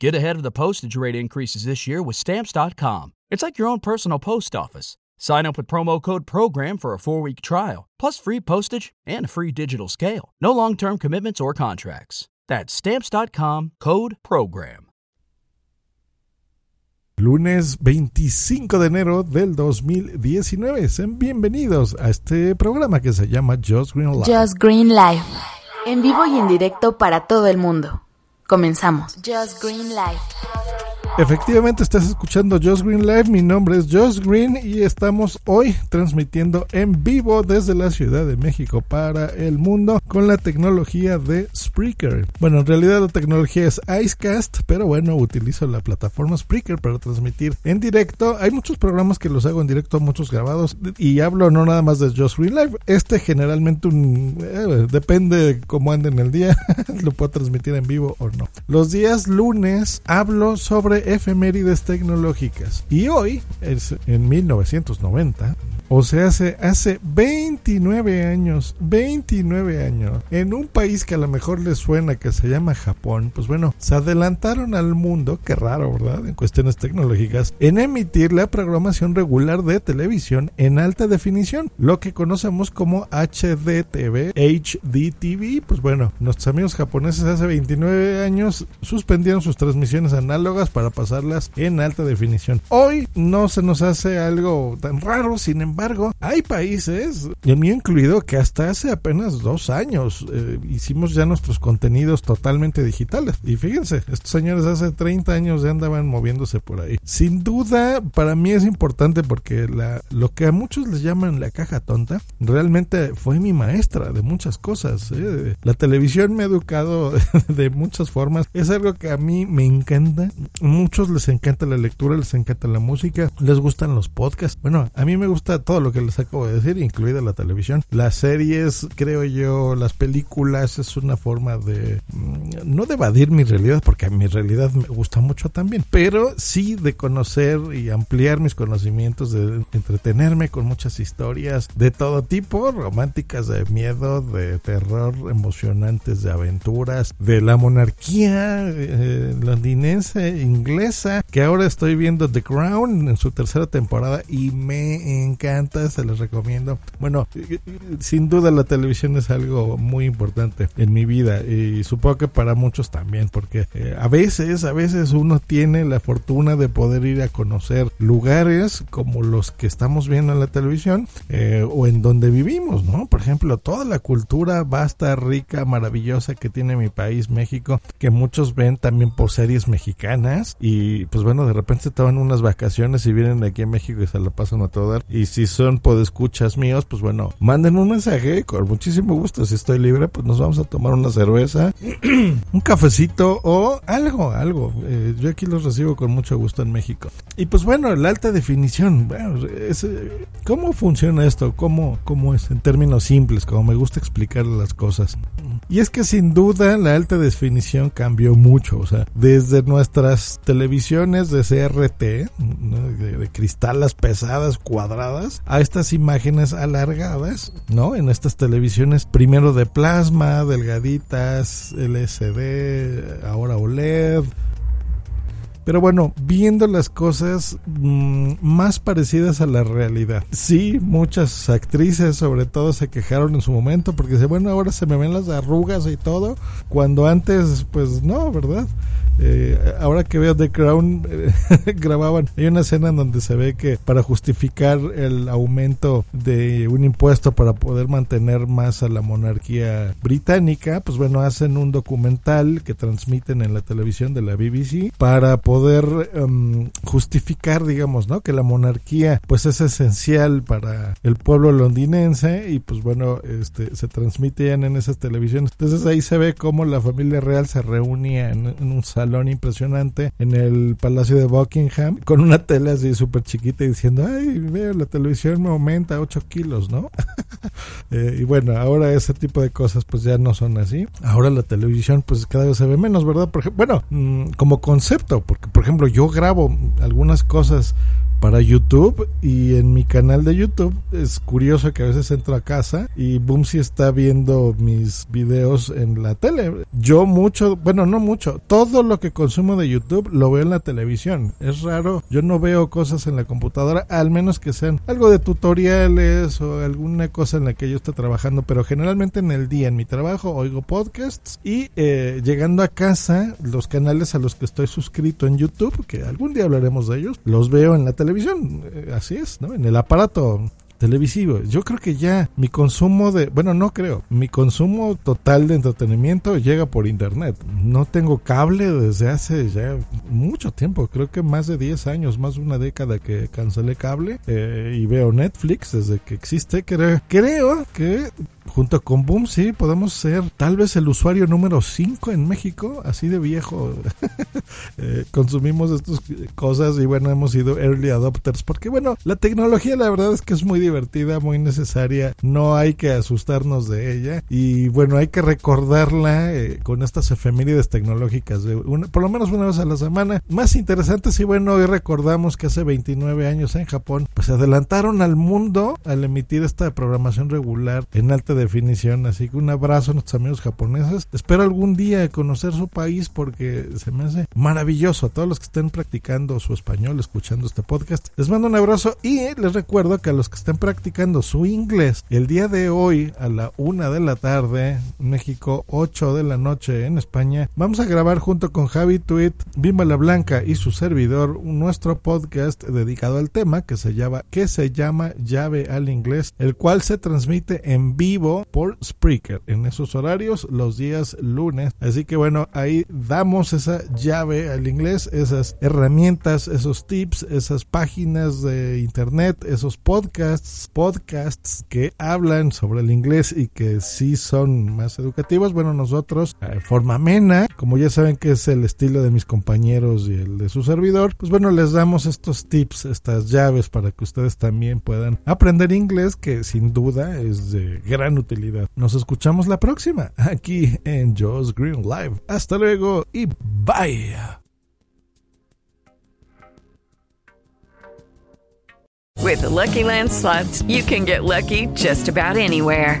Get ahead of the postage rate increases this year with Stamps.com. It's like your own personal post office. Sign up with promo code PROGRAM for a four week trial, plus free postage and a free digital scale. No long term commitments or contracts. That's Stamps.com code PROGRAM. Lunes 25 de enero del 2019. Sean bienvenidos a este programa que se llama Just Green Live. Just Green Live. En vivo y en directo para todo el mundo. Comenzamos. Just Green Live. Efectivamente, estás escuchando Just Green Live. Mi nombre es Just Green y estamos hoy transmitiendo en vivo desde la Ciudad de México para el mundo con la tecnología de Spreaker. Bueno, en realidad la tecnología es Icecast, pero bueno, utilizo la plataforma Spreaker para transmitir en directo. Hay muchos programas que los hago en directo, muchos grabados y hablo no nada más de Just Green Live. Este generalmente un, eh, depende cómo ande en el día, lo puedo transmitir en vivo o no. Los días lunes hablo sobre efemérides tecnológicas. Y hoy, es en 1990, o sea, hace, hace 29 años, 29 años, en un país que a lo mejor les suena que se llama Japón, pues bueno, se adelantaron al mundo, qué raro, ¿verdad? En cuestiones tecnológicas, en emitir la programación regular de televisión en alta definición, lo que conocemos como HDTV, HDTV. Pues bueno, nuestros amigos japoneses hace 29 años suspendieron sus transmisiones análogas para pasarlas en alta definición. Hoy no se nos hace algo tan raro, sin embargo, hay países, el mío incluido, que hasta hace apenas dos años eh, hicimos ya nuestros contenidos totalmente digitales. Y fíjense, estos señores hace 30 años ya andaban moviéndose por ahí. Sin duda, para mí es importante porque la, lo que a muchos les llaman la caja tonta, realmente fue mi maestra de muchas cosas. ¿eh? La televisión me ha educado de muchas formas. Es algo que a mí me encanta. Muchos les encanta la lectura, les encanta la música, les gustan los podcasts. Bueno, a mí me gusta todo lo que les acabo de decir, incluida la televisión. Las series, creo yo, las películas es una forma de mm, no de evadir mi realidad, porque a mi realidad me gusta mucho también, pero sí de conocer y ampliar mis conocimientos, de entretenerme con muchas historias de todo tipo, románticas, de miedo, de terror, emocionantes, de aventuras, de la monarquía eh, londinense, inglesa, que ahora estoy viendo The Crown en su tercera temporada y me encanta se les recomiendo. Bueno, sin duda la televisión es algo muy importante en mi vida y supongo que para muchos también, porque eh, a veces, a veces uno tiene la fortuna de poder ir a conocer lugares como los que estamos viendo en la televisión eh, o en donde vivimos, ¿no? Por ejemplo, toda la cultura vasta, rica, maravillosa que tiene mi país, México, que muchos ven también por series mexicanas y pues bueno, de repente toman unas vacaciones y vienen aquí a México y se la pasan a todo dar y si son podescuchas míos, pues bueno, manden un mensaje con muchísimo gusto. Si estoy libre, pues nos vamos a tomar una cerveza, un cafecito o algo, algo. Eh, yo aquí los recibo con mucho gusto en México. Y pues bueno, la alta definición, bueno, eh, ¿cómo funciona esto? ¿Cómo, ¿Cómo es en términos simples? Como me gusta explicar las cosas. Y es que sin duda la alta definición cambió mucho, o sea, desde nuestras televisiones de CRT, de, de cristalas pesadas, cuadradas, a estas imágenes alargadas, ¿no? En estas televisiones, primero de plasma, delgaditas, LCD, ahora OLED. Pero bueno, viendo las cosas mmm, más parecidas a la realidad. Sí, muchas actrices sobre todo se quejaron en su momento porque dice, bueno, ahora se me ven las arrugas y todo, cuando antes pues no, ¿verdad? Eh, ahora que veo The Crown, eh, grababan, hay una escena en donde se ve que para justificar el aumento de un impuesto para poder mantener más a la monarquía británica, pues bueno, hacen un documental que transmiten en la televisión de la BBC para poder um, justificar, digamos, ¿no? Que la monarquía pues es esencial para el pueblo londinense y pues bueno, este se transmitían en esas televisiones. Entonces ahí se ve cómo la familia real se reunía en, un salón impresionante en el Palacio de Buckingham con una tele así súper chiquita y diciendo, ay, veo, la televisión me aumenta 8 kilos, ¿no? eh, y bueno, ahora ese tipo de cosas pues ya no son así. Ahora la televisión pues cada vez se ve menos, ¿verdad? Por bueno, mmm, como concepto, porque por ejemplo yo grabo algunas cosas para YouTube y en mi canal de YouTube es curioso que a veces entro a casa y Boomsy está viendo mis videos en la tele. Yo mucho, bueno, no mucho, todo lo que consumo de YouTube lo veo en la televisión. Es raro, yo no veo cosas en la computadora, al menos que sean algo de tutoriales o alguna cosa en la que yo esté trabajando, pero generalmente en el día, en mi trabajo, oigo podcasts y eh, llegando a casa, los canales a los que estoy suscrito en YouTube, que algún día hablaremos de ellos, los veo en la televisión, eh, así es, ¿no? En el aparato televisivo. Yo creo que ya mi consumo de, bueno, no creo, mi consumo total de entretenimiento llega por internet. No tengo cable desde hace ya mucho tiempo, creo que más de 10 años, más de una década que cancelé cable eh, y veo Netflix desde que existe. Creo, creo que junto con Boom, sí, podemos ser tal vez el usuario número 5 en México, así de viejo. eh, consumimos estas cosas y bueno, hemos sido early adopters, porque bueno, la tecnología la verdad es que es muy divertida, muy necesaria, no hay que asustarnos de ella y bueno, hay que recordarla eh, con estas efemérides tecnológicas, de una, por lo menos una vez a la semana. Más interesantes y bueno, hoy recordamos que hace 29 años en Japón, pues se adelantaron al mundo al emitir esta programación regular en alta definición. Así que un abrazo a nuestros amigos japoneses. Espero algún día conocer su país porque se me hace maravilloso. A todos los que estén practicando su español, escuchando este podcast, les mando un abrazo y les recuerdo que a los que estén practicando su inglés, el día de hoy a la una de la tarde, México, 8 de la noche en España, vamos a grabar junto con Javi Tweet, Bimba la Blanca y su servidor nuestro podcast dedicado al tema que se llama, que se llama Llave al Inglés, el cual se transmite en vivo por Spreaker en esos horarios los días lunes. Así que bueno, ahí damos esa llave al inglés, esas herramientas, esos tips, esas páginas de internet, esos podcasts, podcasts que hablan sobre el inglés y que sí son más educativos. Bueno, nosotros, de eh, forma amena, como ya saben que es el estilo de mis compañeros y el de su servidor, pues bueno, les damos estos tips, estas llaves para que ustedes también puedan aprender inglés, que sin duda es de gran utilidad. Nos escuchamos la próxima aquí en Joe's Green Live. Hasta luego y bye. With Lucky you can get lucky just about anywhere.